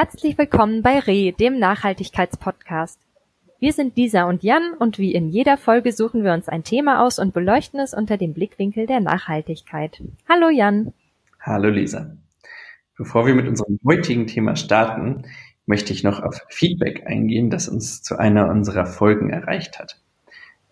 Herzlich willkommen bei RE, dem Nachhaltigkeitspodcast. Wir sind Lisa und Jan und wie in jeder Folge suchen wir uns ein Thema aus und beleuchten es unter dem Blickwinkel der Nachhaltigkeit. Hallo Jan. Hallo Lisa. Bevor wir mit unserem heutigen Thema starten, möchte ich noch auf Feedback eingehen, das uns zu einer unserer Folgen erreicht hat.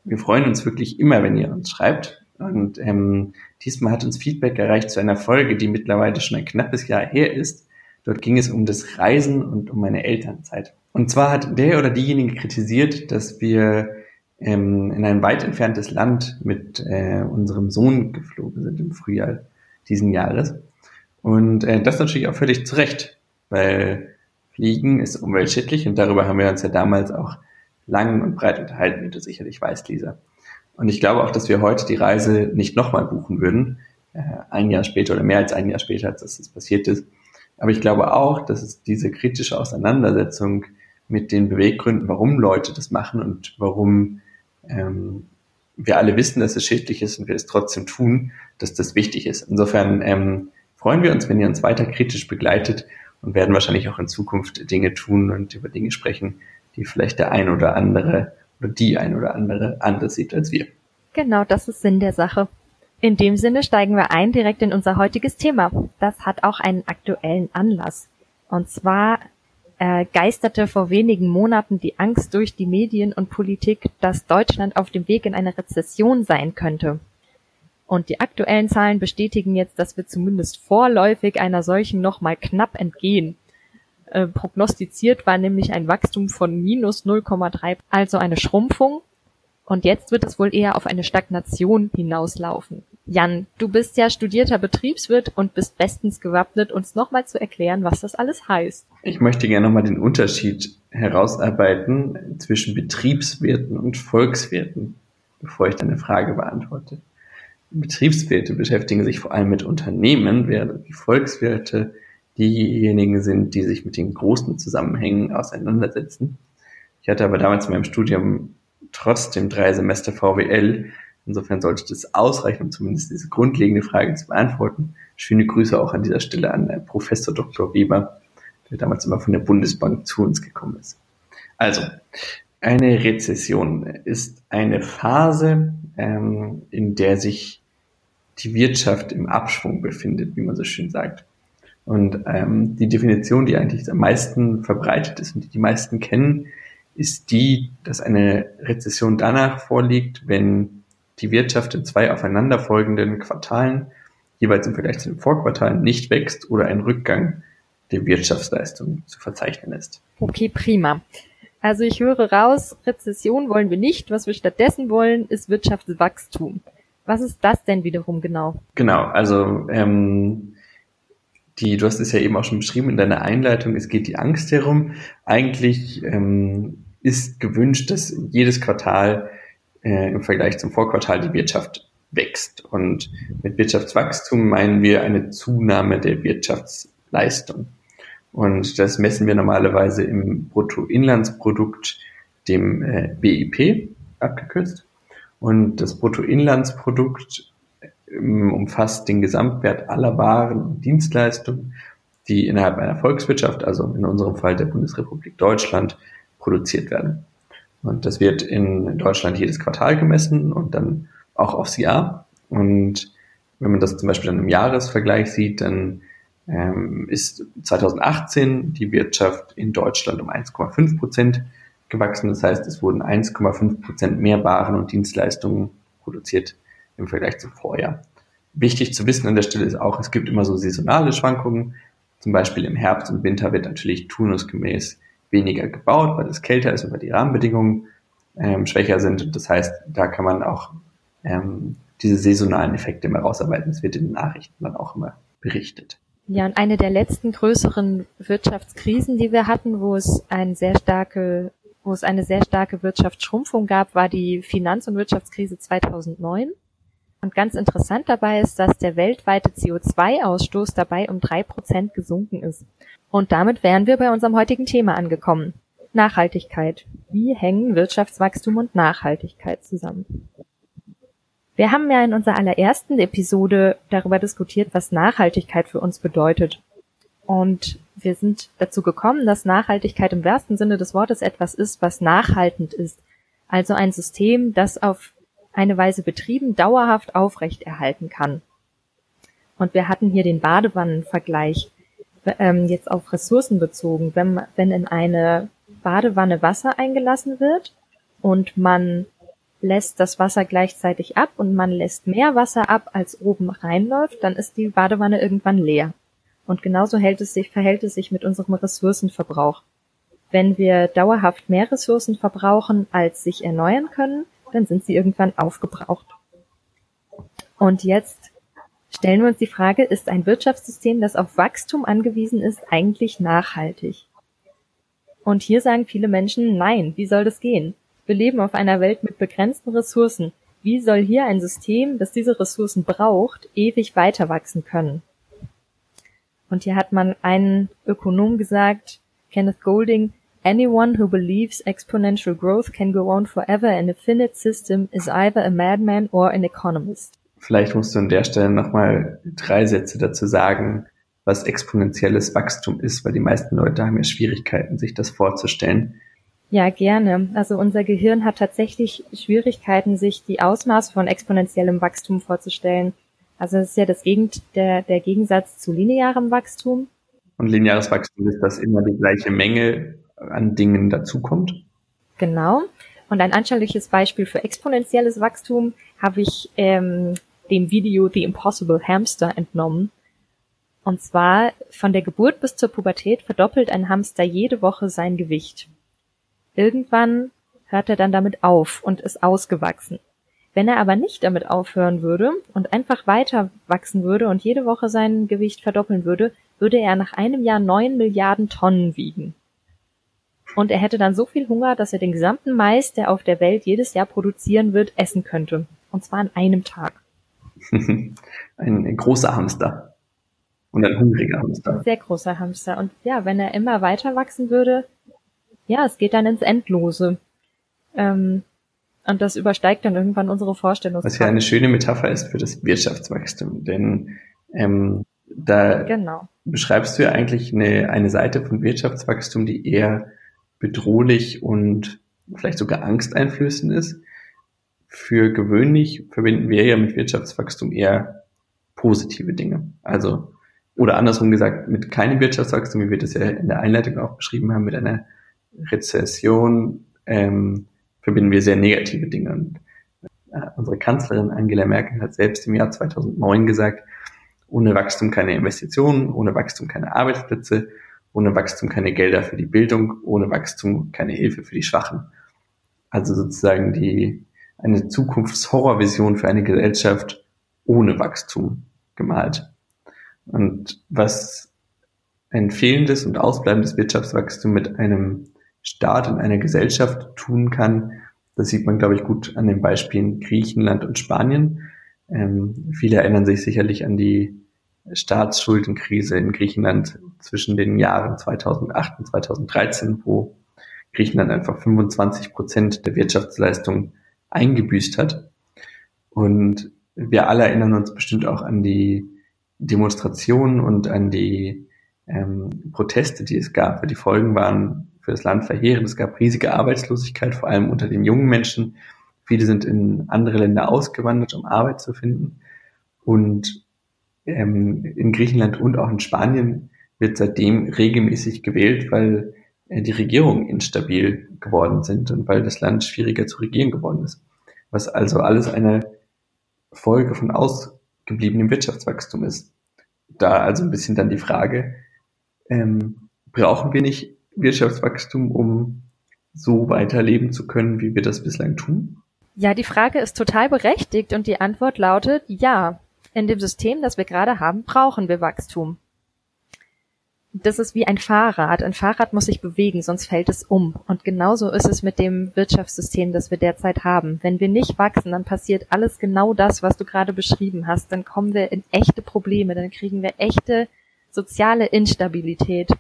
Wir freuen uns wirklich immer, wenn ihr uns schreibt. Und ähm, diesmal hat uns Feedback erreicht zu einer Folge, die mittlerweile schon ein knappes Jahr her ist Dort ging es um das Reisen und um meine Elternzeit. Und zwar hat der oder diejenige kritisiert, dass wir ähm, in ein weit entferntes Land mit äh, unserem Sohn geflogen sind im Frühjahr diesen Jahres. Und äh, das natürlich auch völlig zu Recht, weil Fliegen ist umweltschädlich und darüber haben wir uns ja damals auch lang und breit unterhalten, wie du sicherlich weißt, Lisa. Und ich glaube auch, dass wir heute die Reise nicht nochmal buchen würden, äh, ein Jahr später oder mehr als ein Jahr später, als das passiert ist, aber ich glaube auch, dass es diese kritische Auseinandersetzung mit den Beweggründen, warum Leute das machen und warum ähm, wir alle wissen, dass es schädlich ist und wir es trotzdem tun, dass das wichtig ist. Insofern ähm, freuen wir uns, wenn ihr uns weiter kritisch begleitet und werden wahrscheinlich auch in Zukunft Dinge tun und über Dinge sprechen, die vielleicht der ein oder andere oder die ein oder andere anders sieht als wir. Genau, das ist Sinn der Sache. In dem Sinne steigen wir ein direkt in unser heutiges Thema. Das hat auch einen aktuellen Anlass. Und zwar äh, geisterte vor wenigen Monaten die Angst durch die Medien und Politik, dass Deutschland auf dem Weg in eine Rezession sein könnte. Und die aktuellen Zahlen bestätigen jetzt, dass wir zumindest vorläufig einer solchen nochmal knapp entgehen. Äh, prognostiziert war nämlich ein Wachstum von minus 0,3, also eine Schrumpfung und jetzt wird es wohl eher auf eine Stagnation hinauslaufen. Jan, du bist ja studierter Betriebswirt und bist bestens gewappnet, uns nochmal zu erklären, was das alles heißt. Ich möchte gerne nochmal den Unterschied herausarbeiten zwischen Betriebswirten und Volkswirten, bevor ich deine Frage beantworte. Betriebswirte beschäftigen sich vor allem mit Unternehmen, während die Volkswirte diejenigen sind, die sich mit den großen Zusammenhängen auseinandersetzen. Ich hatte aber damals in meinem Studium trotzdem drei Semester VWL. Insofern sollte das ausreichen, um zumindest diese grundlegende Frage zu beantworten. Schöne Grüße auch an dieser Stelle an äh, Professor Dr. Weber, der damals immer von der Bundesbank zu uns gekommen ist. Also, eine Rezession ist eine Phase, ähm, in der sich die Wirtschaft im Abschwung befindet, wie man so schön sagt. Und ähm, die Definition, die eigentlich am meisten verbreitet ist und die die meisten kennen, ist die, dass eine Rezession danach vorliegt, wenn die Wirtschaft in zwei aufeinanderfolgenden Quartalen jeweils im Vergleich zu den Vorquartalen nicht wächst oder ein Rückgang der Wirtschaftsleistung zu verzeichnen ist. Okay, prima. Also ich höre raus, Rezession wollen wir nicht. Was wir stattdessen wollen, ist Wirtschaftswachstum. Was ist das denn wiederum genau? Genau, also ähm, die, du hast es ja eben auch schon beschrieben in deiner Einleitung, es geht die Angst herum. Eigentlich ähm, ist gewünscht, dass jedes Quartal äh, im Vergleich zum Vorquartal die Wirtschaft wächst. Und mit Wirtschaftswachstum meinen wir eine Zunahme der Wirtschaftsleistung. Und das messen wir normalerweise im Bruttoinlandsprodukt, dem äh, BIP abgekürzt. Und das Bruttoinlandsprodukt ähm, umfasst den Gesamtwert aller Waren und Dienstleistungen, die innerhalb einer Volkswirtschaft, also in unserem Fall der Bundesrepublik Deutschland, produziert werden. Und das wird in Deutschland jedes Quartal gemessen und dann auch aufs Jahr. Und wenn man das zum Beispiel dann im Jahresvergleich sieht, dann ähm, ist 2018 die Wirtschaft in Deutschland um 1,5 Prozent gewachsen. Das heißt, es wurden 1,5 Prozent mehr Waren und Dienstleistungen produziert im Vergleich zum Vorjahr. Wichtig zu wissen an der Stelle ist auch, es gibt immer so saisonale Schwankungen. Zum Beispiel im Herbst und Winter wird natürlich turnusgemäß weniger gebaut, weil es kälter ist und weil die Rahmenbedingungen ähm, schwächer sind. Und das heißt, da kann man auch ähm, diese saisonalen Effekte immer rausarbeiten. Es wird in den Nachrichten dann auch immer berichtet. Ja, und eine der letzten größeren Wirtschaftskrisen, die wir hatten, wo es eine sehr starke, wo es eine sehr starke Wirtschaftsschrumpfung gab, war die Finanz- und Wirtschaftskrise 2009. Und ganz interessant dabei ist, dass der weltweite CO2-Ausstoß dabei um drei Prozent gesunken ist. Und damit wären wir bei unserem heutigen Thema angekommen. Nachhaltigkeit. Wie hängen Wirtschaftswachstum und Nachhaltigkeit zusammen? Wir haben ja in unserer allerersten Episode darüber diskutiert, was Nachhaltigkeit für uns bedeutet. Und wir sind dazu gekommen, dass Nachhaltigkeit im wahrsten Sinne des Wortes etwas ist, was nachhaltend ist. Also ein System, das auf eine Weise betrieben dauerhaft aufrechterhalten kann. Und wir hatten hier den Badewannenvergleich ähm, jetzt auf Ressourcen bezogen. Wenn, wenn in eine Badewanne Wasser eingelassen wird und man lässt das Wasser gleichzeitig ab und man lässt mehr Wasser ab, als oben reinläuft, dann ist die Badewanne irgendwann leer. Und genauso hält es sich, verhält es sich mit unserem Ressourcenverbrauch. Wenn wir dauerhaft mehr Ressourcen verbrauchen, als sich erneuern können, dann sind sie irgendwann aufgebraucht. Und jetzt stellen wir uns die Frage, ist ein Wirtschaftssystem, das auf Wachstum angewiesen ist, eigentlich nachhaltig? Und hier sagen viele Menschen, nein, wie soll das gehen? Wir leben auf einer Welt mit begrenzten Ressourcen. Wie soll hier ein System, das diese Ressourcen braucht, ewig weiter wachsen können? Und hier hat man einen Ökonom gesagt, Kenneth Golding, Anyone who believes exponential growth can go on forever in a finite system is either a madman or an economist. Vielleicht musst du an der Stelle nochmal drei Sätze dazu sagen, was exponentielles Wachstum ist, weil die meisten Leute haben ja Schwierigkeiten, sich das vorzustellen. Ja, gerne. Also unser Gehirn hat tatsächlich Schwierigkeiten, sich die Ausmaß von exponentiellem Wachstum vorzustellen. Also es ist ja das Gegend, der, der Gegensatz zu linearem Wachstum. Und lineares Wachstum ist, dass immer die gleiche Menge an Dingen dazukommt. Genau. Und ein anschauliches Beispiel für exponentielles Wachstum habe ich ähm, dem Video The Impossible Hamster entnommen. Und zwar von der Geburt bis zur Pubertät verdoppelt ein Hamster jede Woche sein Gewicht. Irgendwann hört er dann damit auf und ist ausgewachsen. Wenn er aber nicht damit aufhören würde und einfach weiter wachsen würde und jede Woche sein Gewicht verdoppeln würde, würde er nach einem Jahr neun Milliarden Tonnen wiegen. Und er hätte dann so viel Hunger, dass er den gesamten Mais, der auf der Welt jedes Jahr produzieren wird, essen könnte. Und zwar an einem Tag. ein, ein großer Hamster. Und ein hungriger Hamster. Ein sehr großer Hamster. Und ja, wenn er immer weiter wachsen würde, ja, es geht dann ins Endlose. Ähm, und das übersteigt dann irgendwann unsere Vorstellungskraft. Was ja eine schöne Metapher ist für das Wirtschaftswachstum, denn ähm, da genau. beschreibst du ja eigentlich eine, eine Seite von Wirtschaftswachstum, die eher bedrohlich und vielleicht sogar angsteinflößend ist. Für gewöhnlich verbinden wir ja mit Wirtschaftswachstum eher positive Dinge. Also, oder andersrum gesagt, mit keinem Wirtschaftswachstum, wie wir das ja in der Einleitung auch beschrieben haben, mit einer Rezession, ähm, verbinden wir sehr negative Dinge. Und äh, unsere Kanzlerin Angela Merkel hat selbst im Jahr 2009 gesagt, ohne Wachstum keine Investitionen, ohne Wachstum keine Arbeitsplätze, ohne Wachstum keine Gelder für die Bildung, ohne Wachstum keine Hilfe für die Schwachen. Also sozusagen die, eine Zukunftshorrorvision für eine Gesellschaft ohne Wachstum gemalt. Und was ein fehlendes und ausbleibendes Wirtschaftswachstum mit einem Staat und einer Gesellschaft tun kann. Das sieht man, glaube ich, gut an den Beispielen Griechenland und Spanien. Ähm, viele erinnern sich sicherlich an die Staatsschuldenkrise in Griechenland zwischen den Jahren 2008 und 2013, wo Griechenland einfach 25 Prozent der Wirtschaftsleistung eingebüßt hat. Und wir alle erinnern uns bestimmt auch an die Demonstrationen und an die ähm, Proteste, die es gab. Die Folgen waren für das Land verheerend. Es gab riesige Arbeitslosigkeit, vor allem unter den jungen Menschen. Viele sind in andere Länder ausgewandert, um Arbeit zu finden. Und ähm, in Griechenland und auch in Spanien wird seitdem regelmäßig gewählt, weil äh, die Regierungen instabil geworden sind und weil das Land schwieriger zu regieren geworden ist. Was also alles eine Folge von ausgebliebenem Wirtschaftswachstum ist. Da also ein bisschen dann die Frage, ähm, brauchen wir nicht Wirtschaftswachstum, um so weiterleben zu können, wie wir das bislang tun? Ja, die Frage ist total berechtigt und die Antwort lautet ja. In dem System, das wir gerade haben, brauchen wir Wachstum. Das ist wie ein Fahrrad. Ein Fahrrad muss sich bewegen, sonst fällt es um. Und genauso ist es mit dem Wirtschaftssystem, das wir derzeit haben. Wenn wir nicht wachsen, dann passiert alles genau das, was du gerade beschrieben hast. Dann kommen wir in echte Probleme, dann kriegen wir echte soziale Instabilität.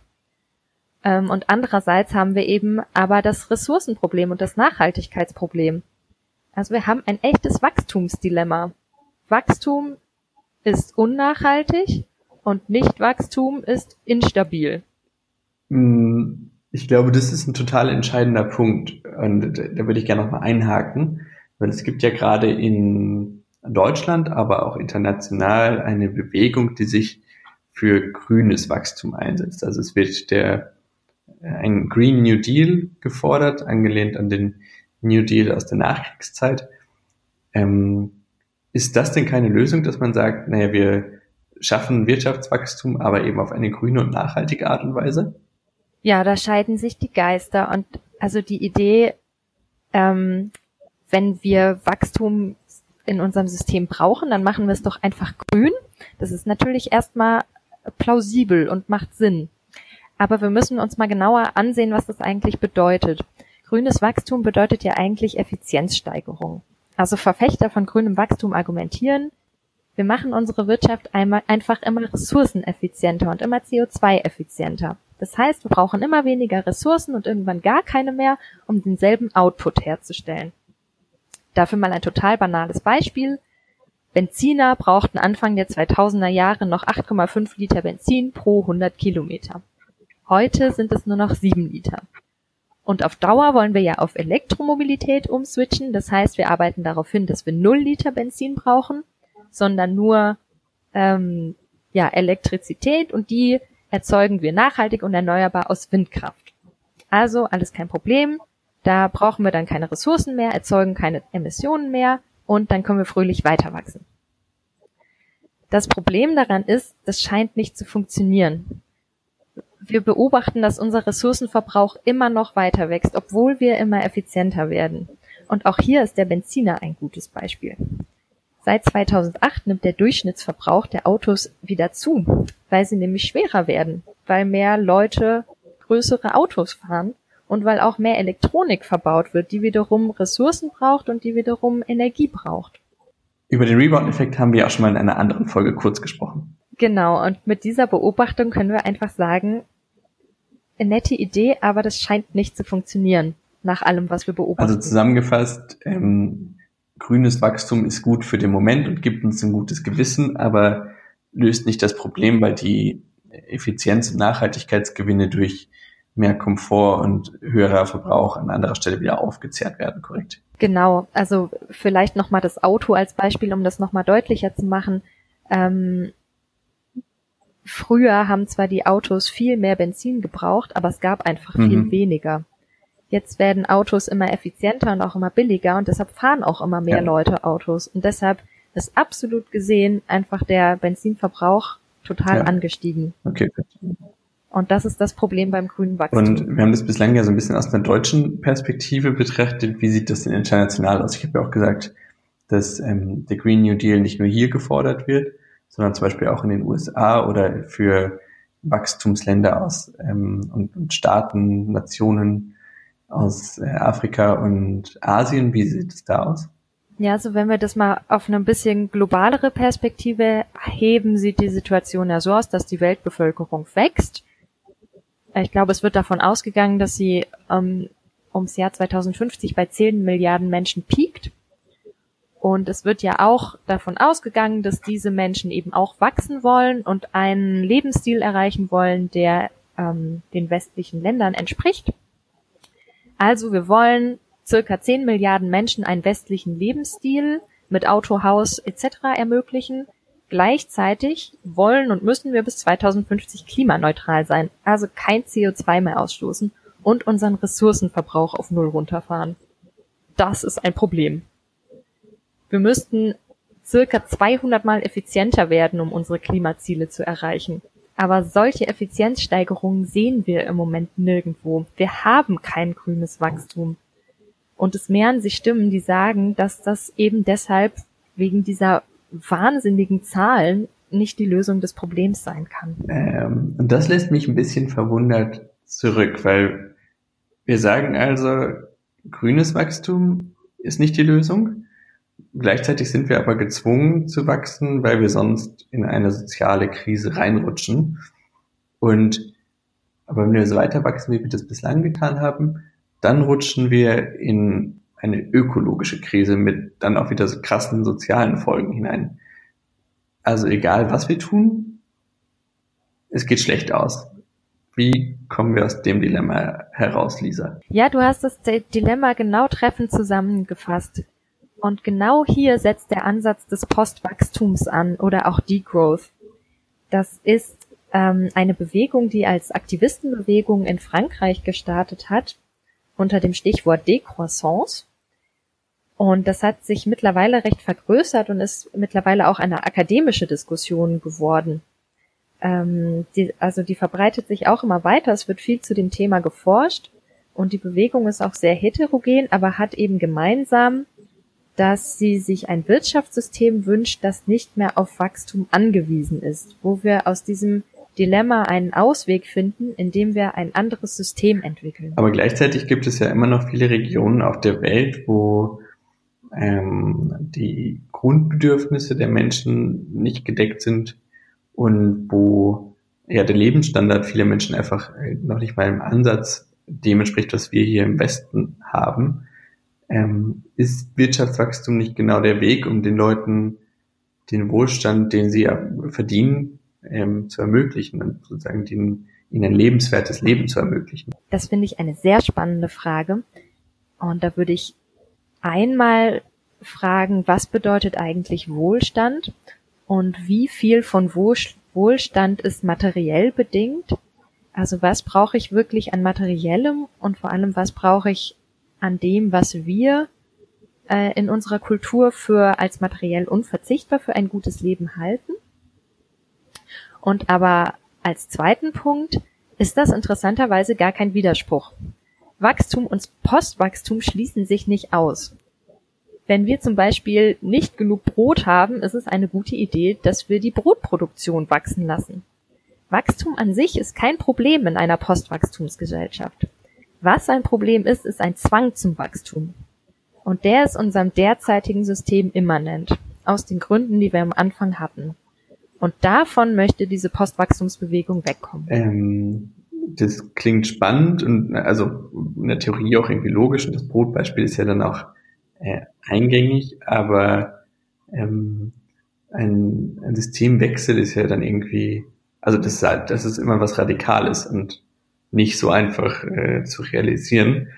Ähm, und andererseits haben wir eben aber das Ressourcenproblem und das Nachhaltigkeitsproblem. Also wir haben ein echtes Wachstumsdilemma. Wachstum ist unnachhaltig und Nichtwachstum ist instabil. Hm, ich glaube, das ist ein total entscheidender Punkt und da würde ich gerne nochmal einhaken, weil es gibt ja gerade in Deutschland, aber auch international eine Bewegung, die sich für grünes Wachstum einsetzt. Also es wird der ein Green New Deal gefordert, angelehnt an den New Deal aus der Nachkriegszeit. Ähm, ist das denn keine Lösung, dass man sagt, naja, wir schaffen Wirtschaftswachstum, aber eben auf eine grüne und nachhaltige Art und Weise? Ja, da scheiden sich die Geister. Und also die Idee, ähm, wenn wir Wachstum in unserem System brauchen, dann machen wir es doch einfach grün. Das ist natürlich erstmal plausibel und macht Sinn. Aber wir müssen uns mal genauer ansehen, was das eigentlich bedeutet. Grünes Wachstum bedeutet ja eigentlich Effizienzsteigerung. Also Verfechter von grünem Wachstum argumentieren, wir machen unsere Wirtschaft einmal einfach immer ressourceneffizienter und immer CO2-effizienter. Das heißt, wir brauchen immer weniger Ressourcen und irgendwann gar keine mehr, um denselben Output herzustellen. Dafür mal ein total banales Beispiel. Benziner brauchten Anfang der 2000er Jahre noch 8,5 Liter Benzin pro 100 Kilometer. Heute sind es nur noch 7 Liter. Und auf Dauer wollen wir ja auf Elektromobilität umswitchen. Das heißt, wir arbeiten darauf hin, dass wir 0 Liter Benzin brauchen, sondern nur ähm, ja, Elektrizität und die erzeugen wir nachhaltig und erneuerbar aus Windkraft. Also alles kein Problem. Da brauchen wir dann keine Ressourcen mehr, erzeugen keine Emissionen mehr und dann können wir fröhlich weiter wachsen. Das Problem daran ist, das scheint nicht zu funktionieren. Wir beobachten, dass unser Ressourcenverbrauch immer noch weiter wächst, obwohl wir immer effizienter werden. Und auch hier ist der Benziner ein gutes Beispiel. Seit 2008 nimmt der Durchschnittsverbrauch der Autos wieder zu, weil sie nämlich schwerer werden, weil mehr Leute größere Autos fahren und weil auch mehr Elektronik verbaut wird, die wiederum Ressourcen braucht und die wiederum Energie braucht. Über den Rebound-Effekt haben wir auch schon mal in einer anderen Folge kurz gesprochen. Genau, und mit dieser Beobachtung können wir einfach sagen, nette Idee, aber das scheint nicht zu funktionieren, nach allem, was wir beobachten. Also zusammengefasst, ähm, grünes Wachstum ist gut für den Moment und gibt uns ein gutes Gewissen, aber löst nicht das Problem, weil die Effizienz und Nachhaltigkeitsgewinne durch mehr Komfort und höherer Verbrauch an anderer Stelle wieder aufgezehrt werden, korrekt? Genau, also vielleicht nochmal das Auto als Beispiel, um das nochmal deutlicher zu machen. Ähm, früher haben zwar die Autos viel mehr Benzin gebraucht, aber es gab einfach mhm. viel weniger. Jetzt werden Autos immer effizienter und auch immer billiger und deshalb fahren auch immer mehr ja. Leute Autos. Und deshalb ist absolut gesehen einfach der Benzinverbrauch total ja. angestiegen. Okay. Und das ist das Problem beim grünen Wachstum. Und wir haben das bislang ja so ein bisschen aus einer deutschen Perspektive betrachtet. Wie sieht das denn international aus? Ich habe ja auch gesagt, dass ähm, der Green New Deal nicht nur hier gefordert wird, sondern zum Beispiel auch in den USA oder für Wachstumsländer aus ähm, und, Staaten, Nationen aus äh, Afrika und Asien. Wie sieht es da aus? Ja, also wenn wir das mal auf eine bisschen globalere Perspektive heben, sieht die Situation ja so aus, dass die Weltbevölkerung wächst. Ich glaube, es wird davon ausgegangen, dass sie ähm, ums Jahr 2050 bei 10 Milliarden Menschen piekt. Und es wird ja auch davon ausgegangen, dass diese Menschen eben auch wachsen wollen und einen Lebensstil erreichen wollen, der ähm, den westlichen Ländern entspricht. Also wir wollen circa 10 Milliarden Menschen einen westlichen Lebensstil mit Auto, Haus etc. ermöglichen. Gleichzeitig wollen und müssen wir bis 2050 klimaneutral sein, also kein CO2 mehr ausstoßen und unseren Ressourcenverbrauch auf Null runterfahren. Das ist ein Problem. Wir müssten circa 200 mal effizienter werden, um unsere Klimaziele zu erreichen. Aber solche Effizienzsteigerungen sehen wir im Moment nirgendwo. Wir haben kein grünes Wachstum. Und es mehren sich Stimmen, die sagen, dass das eben deshalb wegen dieser wahnsinnigen Zahlen nicht die Lösung des Problems sein kann. Ähm, und das lässt mich ein bisschen verwundert zurück, weil wir sagen also, grünes Wachstum ist nicht die Lösung. Gleichzeitig sind wir aber gezwungen zu wachsen, weil wir sonst in eine soziale Krise reinrutschen. Und aber wenn wir so weiter wachsen, wie wir das bislang getan haben, dann rutschen wir in eine ökologische Krise mit dann auch wieder so krassen sozialen Folgen hinein. Also egal, was wir tun, es geht schlecht aus. Wie kommen wir aus dem Dilemma heraus, Lisa? Ja, du hast das Dilemma genau treffend zusammengefasst. Und genau hier setzt der Ansatz des Postwachstums an oder auch Degrowth. Das ist ähm, eine Bewegung, die als Aktivistenbewegung in Frankreich gestartet hat, unter dem Stichwort Décroissance. Und das hat sich mittlerweile recht vergrößert und ist mittlerweile auch eine akademische Diskussion geworden. Ähm, die, also die verbreitet sich auch immer weiter. Es wird viel zu dem Thema geforscht und die Bewegung ist auch sehr heterogen, aber hat eben gemeinsam, dass sie sich ein Wirtschaftssystem wünscht, das nicht mehr auf Wachstum angewiesen ist, wo wir aus diesem Dilemma einen Ausweg finden, indem wir ein anderes System entwickeln. Aber gleichzeitig gibt es ja immer noch viele Regionen auf der Welt, wo ähm, die Grundbedürfnisse der Menschen nicht gedeckt sind und wo ja der Lebensstandard vieler Menschen einfach noch nicht mal im Ansatz dem entspricht, was wir hier im Westen haben, ähm, ist Wirtschaftswachstum nicht genau der Weg, um den Leuten den Wohlstand, den sie verdienen, ähm, zu ermöglichen und sozusagen den, ihnen ein lebenswertes Leben zu ermöglichen? Das finde ich eine sehr spannende Frage. Und da würde ich einmal fragen, was bedeutet eigentlich Wohlstand und wie viel von Wohlstand ist materiell bedingt? Also was brauche ich wirklich an materiellem und vor allem was brauche ich an dem, was wir äh, in unserer Kultur für als materiell unverzichtbar für ein gutes Leben halten? Und aber als zweiten Punkt ist das interessanterweise gar kein Widerspruch. Wachstum und Postwachstum schließen sich nicht aus. Wenn wir zum Beispiel nicht genug Brot haben, ist es eine gute Idee, dass wir die Brotproduktion wachsen lassen. Wachstum an sich ist kein Problem in einer Postwachstumsgesellschaft. Was ein Problem ist, ist ein Zwang zum Wachstum. Und der ist unserem derzeitigen System immanent, aus den Gründen, die wir am Anfang hatten. Und davon möchte diese Postwachstumsbewegung wegkommen. Ähm, das klingt spannend und also in der Theorie auch irgendwie logisch. Und das Brotbeispiel ist ja dann auch äh, eingängig, aber ähm, ein, ein Systemwechsel ist ja dann irgendwie, also das das ist immer was Radikales und nicht so einfach äh, zu realisieren.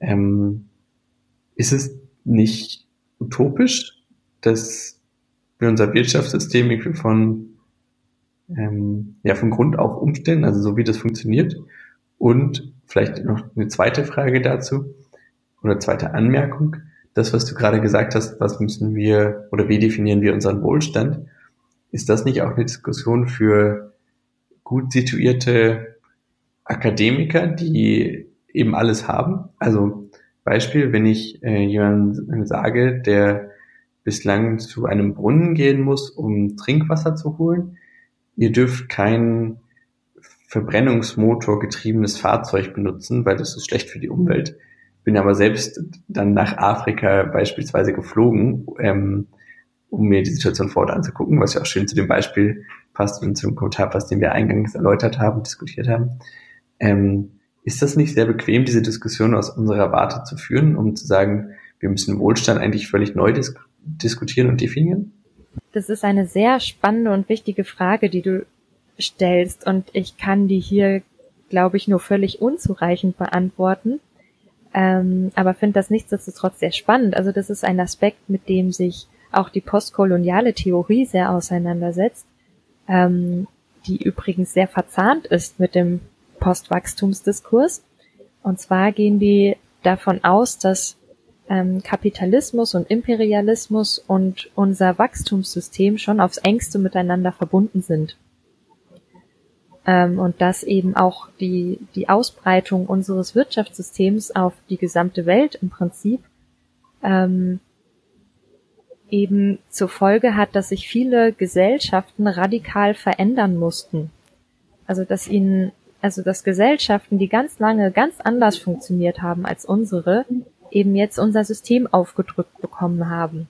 Ähm, ist es nicht utopisch, dass wir unser Wirtschaftssystem irgendwie von, ähm, ja, von Grund auf umstellen, also so wie das funktioniert. Und vielleicht noch eine zweite Frage dazu oder zweite Anmerkung. Das, was du gerade gesagt hast, was müssen wir oder wie definieren wir unseren Wohlstand? Ist das nicht auch eine Diskussion für gut situierte Akademiker, die eben alles haben? Also Beispiel, wenn ich äh, jemandem sage, der bislang zu einem Brunnen gehen muss, um Trinkwasser zu holen. Ihr dürft kein Verbrennungsmotor getriebenes Fahrzeug benutzen, weil das ist schlecht für die Umwelt. Bin aber selbst dann nach Afrika beispielsweise geflogen, ähm, um mir die Situation vor Ort anzugucken, was ja auch schön zu dem Beispiel passt und zum Kommentar passt, den wir eingangs erläutert haben, diskutiert haben. Ähm, ist das nicht sehr bequem, diese Diskussion aus unserer Warte zu führen, um zu sagen, wir müssen Wohlstand eigentlich völlig neu dis diskutieren und definieren? Das ist eine sehr spannende und wichtige Frage, die du stellst und ich kann die hier, glaube ich, nur völlig unzureichend beantworten. Ähm, aber finde das nichtsdestotrotz sehr spannend. Also das ist ein Aspekt, mit dem sich auch die postkoloniale Theorie sehr auseinandersetzt, ähm, die übrigens sehr verzahnt ist mit dem Postwachstumsdiskurs. Und zwar gehen die davon aus, dass ähm, Kapitalismus und Imperialismus und unser Wachstumssystem schon aufs engste miteinander verbunden sind. Ähm, und dass eben auch die, die Ausbreitung unseres Wirtschaftssystems auf die gesamte Welt im Prinzip ähm, eben zur Folge hat, dass sich viele Gesellschaften radikal verändern mussten. Also dass ihnen, also dass Gesellschaften, die ganz lange ganz anders funktioniert haben als unsere, eben jetzt unser System aufgedrückt bekommen haben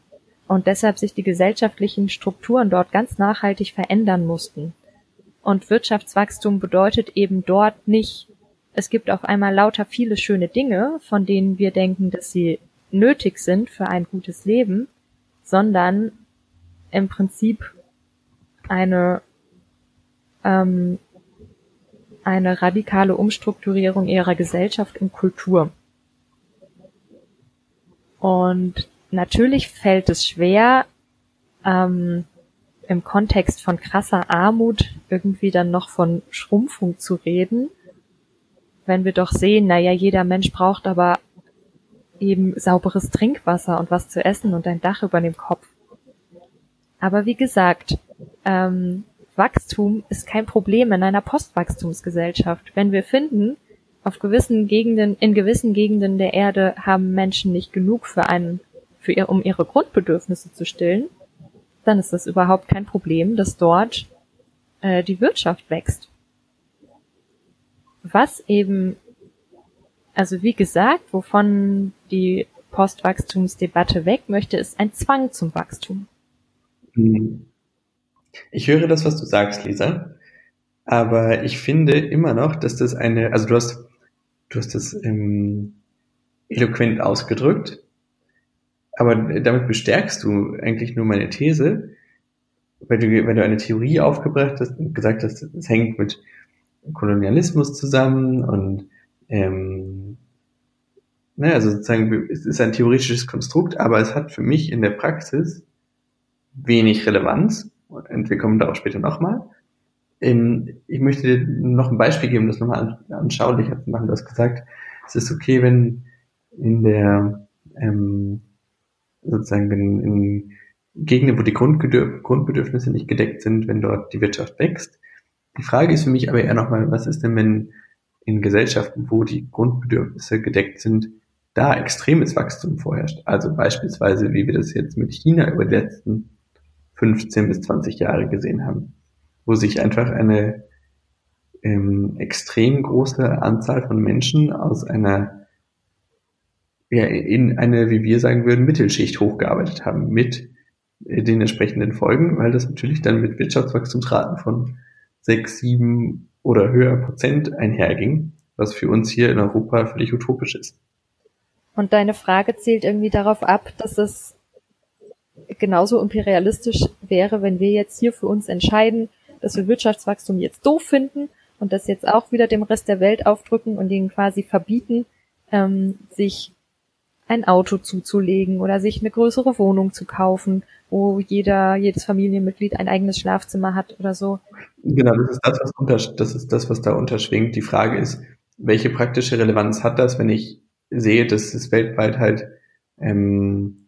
und deshalb sich die gesellschaftlichen Strukturen dort ganz nachhaltig verändern mussten. Und Wirtschaftswachstum bedeutet eben dort nicht, es gibt auf einmal lauter viele schöne Dinge, von denen wir denken, dass sie nötig sind für ein gutes Leben, sondern im Prinzip eine, ähm, eine radikale Umstrukturierung ihrer Gesellschaft und Kultur. Und natürlich fällt es schwer, ähm, im Kontext von krasser Armut irgendwie dann noch von Schrumpfung zu reden, wenn wir doch sehen, naja, jeder Mensch braucht aber eben sauberes Trinkwasser und was zu essen und ein Dach über dem Kopf. Aber wie gesagt, ähm, Wachstum ist kein Problem in einer Postwachstumsgesellschaft. Wenn wir finden, auf gewissen Gegenden, in gewissen Gegenden der Erde haben Menschen nicht genug für einen, für ihr, um ihre Grundbedürfnisse zu stillen, dann ist das überhaupt kein Problem, dass dort äh, die Wirtschaft wächst. Was eben, also wie gesagt, wovon die Postwachstumsdebatte weg möchte, ist ein Zwang zum Wachstum. Hm. Ich höre das, was du sagst, Lisa, aber ich finde immer noch, dass das eine, also du hast, du hast das ähm, eloquent ausgedrückt, aber damit bestärkst du eigentlich nur meine These, weil du, weil du eine Theorie aufgebracht hast und gesagt hast, es hängt mit Kolonialismus zusammen und ähm, ne, also sozusagen, es ist ein theoretisches Konstrukt, aber es hat für mich in der Praxis wenig Relevanz. Und wir kommen da auch später nochmal. Ich möchte dir noch ein Beispiel geben, das nochmal anschaulicher zu machen. Du hast gesagt, es ist okay, wenn in der ähm, sozusagen in, in Gegenden, wo die Grundbedürfnisse nicht gedeckt sind, wenn dort die Wirtschaft wächst. Die Frage ist für mich aber eher nochmal, was ist denn, wenn in Gesellschaften, wo die Grundbedürfnisse gedeckt sind, da extremes Wachstum vorherrscht? Also beispielsweise, wie wir das jetzt mit China über die letzten 15 bis 20 Jahre gesehen haben, wo sich einfach eine ähm, extrem große Anzahl von Menschen aus einer ja, in eine, wie wir sagen würden, Mittelschicht hochgearbeitet haben mit äh, den entsprechenden Folgen, weil das natürlich dann mit Wirtschaftswachstumsraten von sechs, sieben oder höher Prozent einherging, was für uns hier in Europa völlig utopisch ist. Und deine Frage zielt irgendwie darauf ab, dass es genauso imperialistisch wäre, wenn wir jetzt hier für uns entscheiden, dass wir Wirtschaftswachstum jetzt doof finden und das jetzt auch wieder dem Rest der Welt aufdrücken und ihnen quasi verbieten, ähm, sich ein Auto zuzulegen oder sich eine größere Wohnung zu kaufen, wo jeder, jedes Familienmitglied ein eigenes Schlafzimmer hat oder so. Genau, das ist das, was unter, das ist das, was da unterschwingt. Die Frage ist, welche praktische Relevanz hat das, wenn ich sehe, dass es weltweit halt, ähm,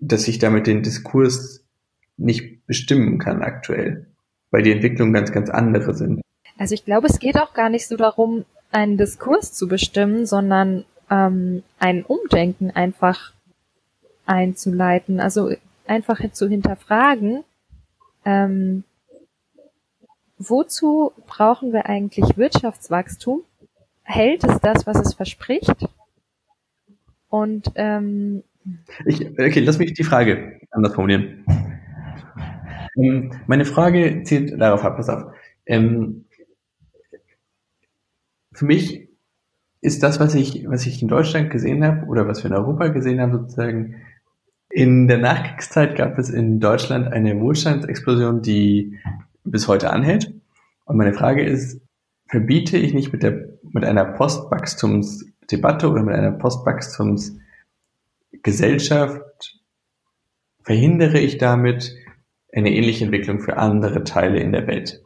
dass ich damit den Diskurs nicht bestimmen kann aktuell, weil die Entwicklungen ganz, ganz andere sind. Also ich glaube, es geht auch gar nicht so darum, einen Diskurs zu bestimmen, sondern ähm, ein Umdenken einfach einzuleiten, also einfach zu hinterfragen, ähm, wozu brauchen wir eigentlich Wirtschaftswachstum? Hält es das, was es verspricht? Und ähm, ich, okay, lass mich die Frage anders formulieren. Ähm, meine Frage zielt darauf ab, pass auf. Ähm, für mich ist das, was ich, was ich in Deutschland gesehen habe oder was wir in Europa gesehen haben, sozusagen, in der Nachkriegszeit gab es in Deutschland eine Wohlstandsexplosion, die bis heute anhält. Und meine Frage ist, verbiete ich nicht mit der, mit einer Postwachstumsdebatte oder mit einer Postwachstumsgesellschaft, verhindere ich damit eine ähnliche Entwicklung für andere Teile in der Welt?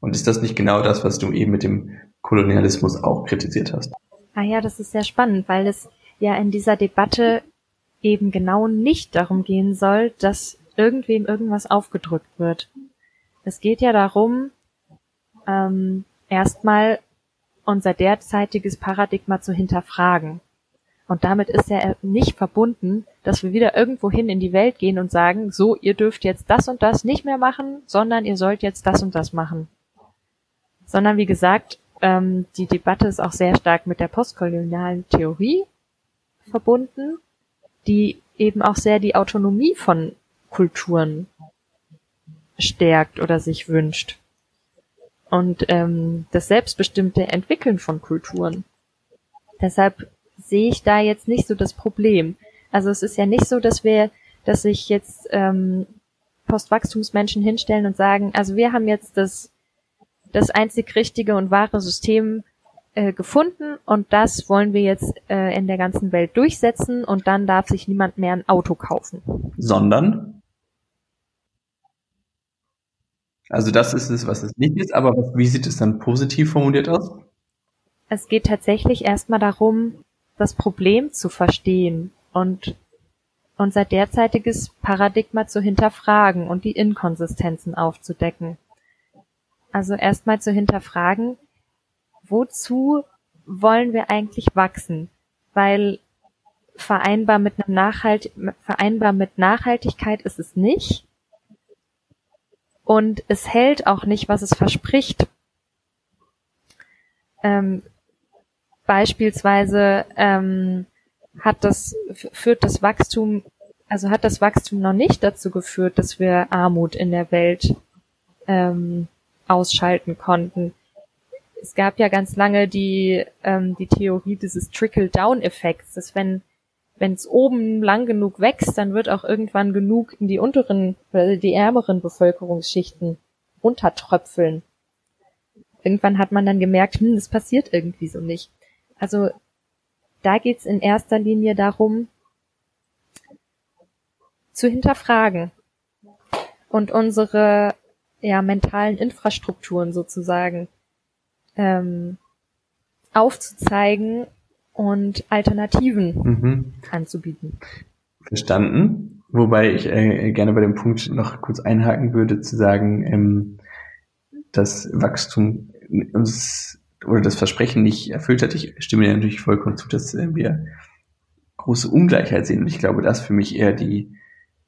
Und ist das nicht genau das, was du eben mit dem Kolonialismus auch kritisiert hast. Ah ja, das ist sehr spannend, weil es ja in dieser Debatte eben genau nicht darum gehen soll, dass irgendwem irgendwas aufgedrückt wird. Es geht ja darum, ähm, erstmal unser derzeitiges Paradigma zu hinterfragen. Und damit ist ja nicht verbunden, dass wir wieder irgendwohin in die Welt gehen und sagen, so, ihr dürft jetzt das und das nicht mehr machen, sondern ihr sollt jetzt das und das machen. Sondern wie gesagt, ähm, die Debatte ist auch sehr stark mit der postkolonialen Theorie verbunden, die eben auch sehr die Autonomie von Kulturen stärkt oder sich wünscht. Und ähm, das selbstbestimmte Entwickeln von Kulturen. Deshalb sehe ich da jetzt nicht so das Problem. Also es ist ja nicht so, dass wir, dass sich jetzt ähm, Postwachstumsmenschen hinstellen und sagen, also wir haben jetzt das das einzig richtige und wahre System äh, gefunden und das wollen wir jetzt äh, in der ganzen Welt durchsetzen und dann darf sich niemand mehr ein Auto kaufen. Sondern? Also das ist es, was es nicht ist, aber wie sieht es dann positiv formuliert aus? Es geht tatsächlich erstmal darum, das Problem zu verstehen und unser derzeitiges Paradigma zu hinterfragen und die Inkonsistenzen aufzudecken. Also erstmal zu hinterfragen, wozu wollen wir eigentlich wachsen? Weil vereinbar mit einem Nachhalt, vereinbar mit Nachhaltigkeit ist es nicht. Und es hält auch nicht, was es verspricht. Ähm, beispielsweise ähm, hat das, führt das Wachstum, also hat das Wachstum noch nicht dazu geführt, dass wir Armut in der Welt ähm, ausschalten konnten. Es gab ja ganz lange die, ähm, die Theorie dieses Trickle-Down-Effekts, dass wenn wenn es oben lang genug wächst, dann wird auch irgendwann genug in die unteren, oder die ärmeren Bevölkerungsschichten runtertröpfeln. Irgendwann hat man dann gemerkt, hm, das passiert irgendwie so nicht. Also da geht's in erster Linie darum, zu hinterfragen und unsere ja, mentalen Infrastrukturen sozusagen ähm, aufzuzeigen und Alternativen mhm. anzubieten. Verstanden. Wobei ich äh, gerne bei dem Punkt noch kurz einhaken würde, zu sagen, ähm, dass Wachstum uns oder das Versprechen nicht erfüllt hat. Ich stimme dir natürlich vollkommen zu, dass äh, wir große Ungleichheit sehen. Und ich glaube, dass für mich eher die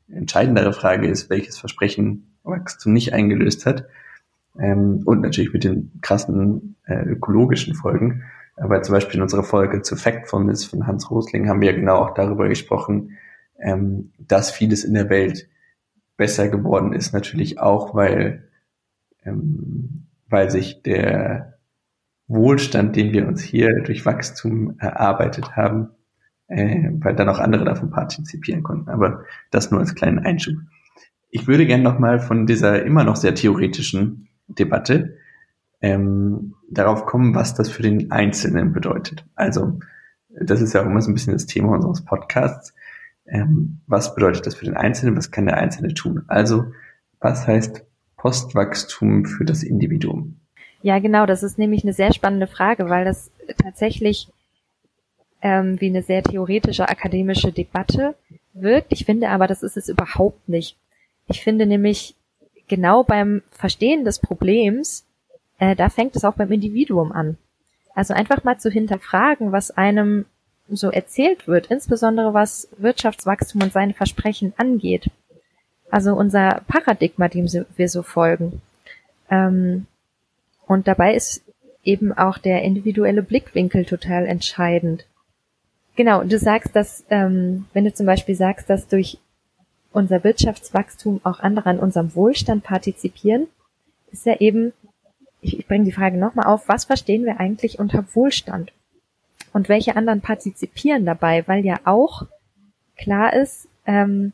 entscheidendere Frage ist, welches Versprechen Wachstum nicht eingelöst hat. Ähm, und natürlich mit den krassen äh, ökologischen Folgen. Aber zum Beispiel in unserer Folge zu Factfulness von Hans Rosling haben wir genau auch darüber gesprochen, ähm, dass vieles in der Welt besser geworden ist. Natürlich auch, weil, ähm, weil sich der Wohlstand, den wir uns hier durch Wachstum erarbeitet haben, äh, weil dann auch andere davon partizipieren konnten. Aber das nur als kleinen Einschub. Ich würde gerne nochmal von dieser immer noch sehr theoretischen Debatte ähm, darauf kommen, was das für den Einzelnen bedeutet. Also das ist ja auch immer so ein bisschen das Thema unseres Podcasts. Ähm, was bedeutet das für den Einzelnen? Was kann der Einzelne tun? Also was heißt Postwachstum für das Individuum? Ja, genau. Das ist nämlich eine sehr spannende Frage, weil das tatsächlich ähm, wie eine sehr theoretische akademische Debatte wirkt. Ich finde aber, das ist es überhaupt nicht. Ich finde nämlich genau beim Verstehen des Problems äh, da fängt es auch beim Individuum an. Also einfach mal zu hinterfragen, was einem so erzählt wird, insbesondere was Wirtschaftswachstum und seine Versprechen angeht. Also unser Paradigma, dem wir so folgen. Ähm, und dabei ist eben auch der individuelle Blickwinkel total entscheidend. Genau, du sagst, dass, ähm, wenn du zum Beispiel sagst, dass durch unser Wirtschaftswachstum auch andere an unserem Wohlstand partizipieren, ist ja eben ich, ich bringe die Frage nochmal auf, was verstehen wir eigentlich unter Wohlstand? Und welche anderen partizipieren dabei? Weil ja auch klar ist, ähm,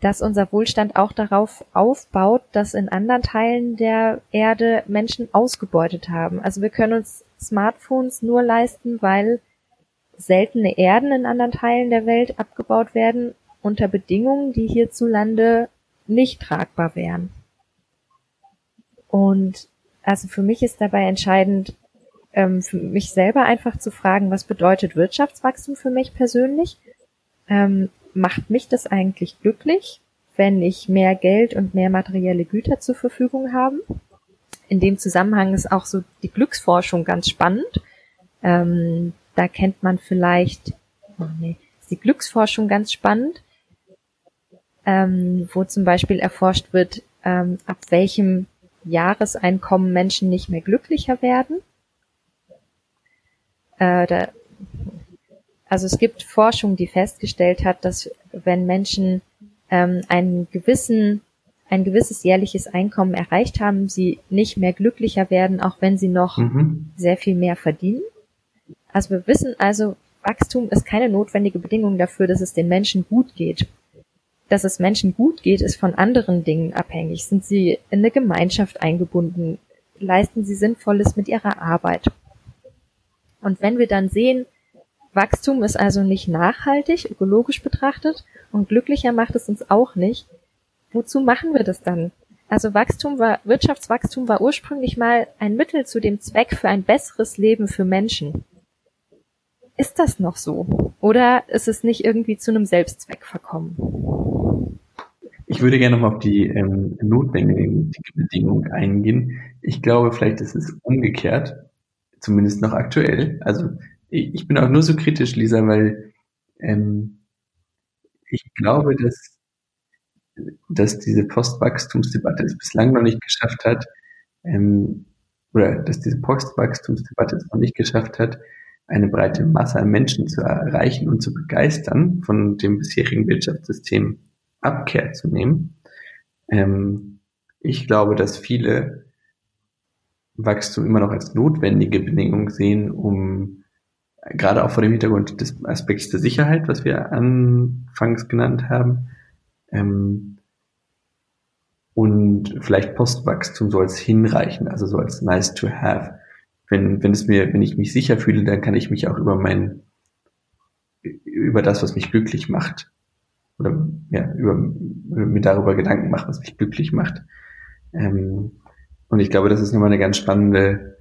dass unser Wohlstand auch darauf aufbaut, dass in anderen Teilen der Erde Menschen ausgebeutet haben. Also wir können uns Smartphones nur leisten, weil seltene Erden in anderen Teilen der Welt abgebaut werden unter Bedingungen, die hierzulande nicht tragbar wären. Und also für mich ist dabei entscheidend, ähm, für mich selber einfach zu fragen, was bedeutet Wirtschaftswachstum für mich persönlich? Ähm, macht mich das eigentlich glücklich, wenn ich mehr Geld und mehr materielle Güter zur Verfügung habe? In dem Zusammenhang ist auch so die Glücksforschung ganz spannend. Ähm, da kennt man vielleicht, oh nee, ist die Glücksforschung ganz spannend, ähm, wo zum Beispiel erforscht wird, ähm, ab welchem Jahreseinkommen Menschen nicht mehr glücklicher werden. Äh, da, also es gibt Forschung, die festgestellt hat, dass wenn Menschen ähm, einen gewissen, ein gewisses jährliches Einkommen erreicht haben, sie nicht mehr glücklicher werden, auch wenn sie noch mhm. sehr viel mehr verdienen. Also wir wissen also, Wachstum ist keine notwendige Bedingung dafür, dass es den Menschen gut geht dass es Menschen gut geht, ist von anderen Dingen abhängig. Sind sie in eine Gemeinschaft eingebunden? leisten sie Sinnvolles mit ihrer Arbeit. Und wenn wir dann sehen, Wachstum ist also nicht nachhaltig, ökologisch betrachtet, und glücklicher macht es uns auch nicht, wozu machen wir das dann? Also Wachstum war, Wirtschaftswachstum war ursprünglich mal ein Mittel zu dem Zweck für ein besseres Leben für Menschen. Ist das noch so? Oder ist es nicht irgendwie zu einem Selbstzweck verkommen? Ich würde gerne noch auf die ähm, notwendige Bedingung eingehen. Ich glaube, vielleicht ist es umgekehrt, zumindest noch aktuell. Also ich, bin auch nur so kritisch, Lisa, weil ähm, ich glaube, dass dass diese Postwachstumsdebatte es bislang noch nicht geschafft hat, ähm, oder dass diese Postwachstumsdebatte es noch nicht geschafft hat, eine breite Masse an Menschen zu erreichen und zu begeistern, von dem bisherigen Wirtschaftssystem Abkehr zu nehmen. Ähm, ich glaube, dass viele Wachstum immer noch als notwendige Bedingung sehen, um gerade auch vor dem Hintergrund des Aspekts der Sicherheit, was wir anfangs genannt haben, ähm, und vielleicht Postwachstum soll es hinreichen, also soll es nice to have. Wenn, wenn es mir, wenn ich mich sicher fühle, dann kann ich mich auch über mein, über das, was mich glücklich macht, oder ja, über, mir darüber Gedanken machen, was mich glücklich macht. Ähm, und ich glaube, das ist nochmal eine ganz spannende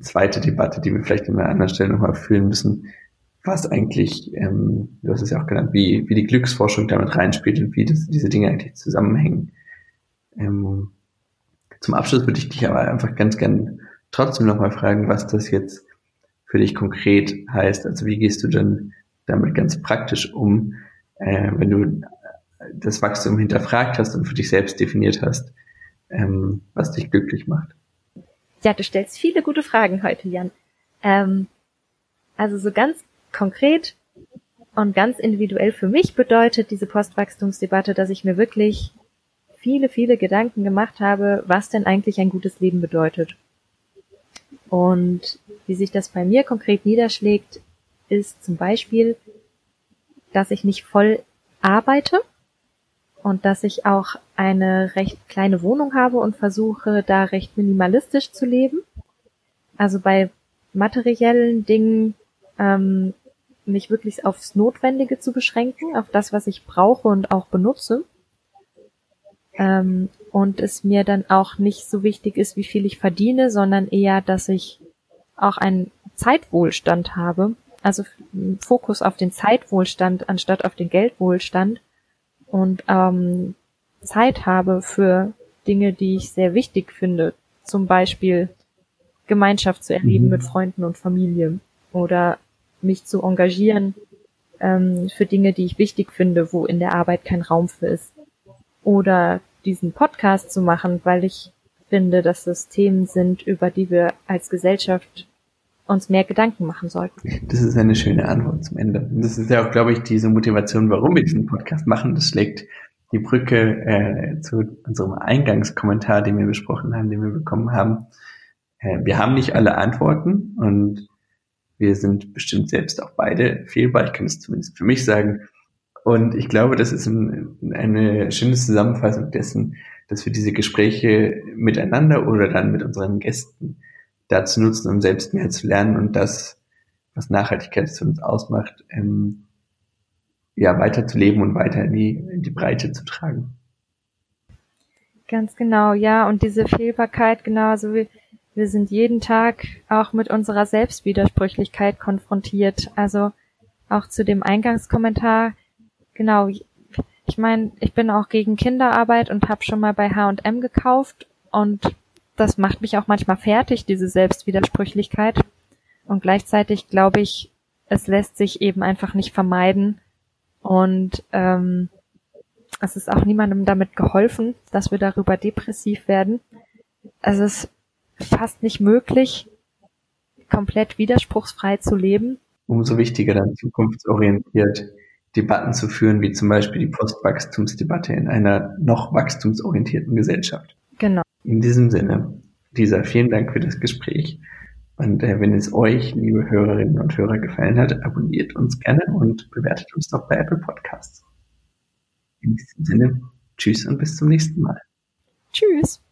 zweite Debatte, die wir vielleicht an einer anderen Stelle nochmal führen müssen, was eigentlich, ähm, du hast es ja auch genannt, wie, wie die Glücksforschung damit reinspielt und wie das, diese Dinge eigentlich zusammenhängen. Ähm, zum Abschluss würde ich dich aber einfach ganz gern trotzdem nochmal fragen, was das jetzt für dich konkret heißt. Also wie gehst du denn damit ganz praktisch um, äh, wenn du das Wachstum hinterfragt hast und für dich selbst definiert hast, ähm, was dich glücklich macht? Ja, du stellst viele gute Fragen heute, Jan. Ähm, also so ganz konkret und ganz individuell für mich bedeutet diese Postwachstumsdebatte, dass ich mir wirklich viele, viele Gedanken gemacht habe, was denn eigentlich ein gutes Leben bedeutet. Und wie sich das bei mir konkret niederschlägt, ist zum Beispiel, dass ich nicht voll arbeite und dass ich auch eine recht kleine Wohnung habe und versuche, da recht minimalistisch zu leben. Also bei materiellen Dingen ähm, mich wirklich aufs Notwendige zu beschränken, auf das, was ich brauche und auch benutze. Ähm, und es mir dann auch nicht so wichtig ist, wie viel ich verdiene, sondern eher, dass ich auch einen Zeitwohlstand habe. Also Fokus auf den Zeitwohlstand anstatt auf den Geldwohlstand und ähm, Zeit habe für Dinge, die ich sehr wichtig finde. Zum Beispiel Gemeinschaft zu erleben mhm. mit Freunden und Familie oder mich zu engagieren ähm, für Dinge, die ich wichtig finde, wo in der Arbeit kein Raum für ist. Oder diesen Podcast zu machen, weil ich finde, dass es Themen sind, über die wir als Gesellschaft uns mehr Gedanken machen sollten. Das ist eine schöne Antwort zum Ende. Das ist ja auch, glaube ich, diese Motivation, warum wir diesen Podcast machen. Das schlägt die Brücke äh, zu unserem Eingangskommentar, den wir besprochen haben, den wir bekommen haben. Äh, wir haben nicht alle Antworten und wir sind bestimmt selbst auch beide fehlbar. Ich kann es zumindest für mich sagen. Und ich glaube, das ist ein, eine schöne Zusammenfassung dessen, dass wir diese Gespräche miteinander oder dann mit unseren Gästen dazu nutzen, um selbst mehr zu lernen und das, was Nachhaltigkeit für uns ausmacht, ähm, ja, weiterzuleben und weiter in die, in die Breite zu tragen. Ganz genau, ja, und diese Fehlbarkeit, genau, also wie, wir sind jeden Tag auch mit unserer Selbstwidersprüchlichkeit konfrontiert. Also auch zu dem Eingangskommentar, genau, ich meine, ich bin auch gegen Kinderarbeit und habe schon mal bei H&M gekauft und das macht mich auch manchmal fertig, diese Selbstwidersprüchlichkeit. Und gleichzeitig glaube ich, es lässt sich eben einfach nicht vermeiden. Und ähm, es ist auch niemandem damit geholfen, dass wir darüber depressiv werden. Es fast nicht möglich, komplett widerspruchsfrei zu leben. Umso wichtiger dann zukunftsorientiert Debatten zu führen, wie zum Beispiel die Postwachstumsdebatte in einer noch wachstumsorientierten Gesellschaft. Genau. In diesem Sinne, Lisa, vielen Dank für das Gespräch. Und äh, wenn es euch, liebe Hörerinnen und Hörer, gefallen hat, abonniert uns gerne und bewertet uns doch bei Apple Podcasts. In diesem Sinne, tschüss und bis zum nächsten Mal. Tschüss.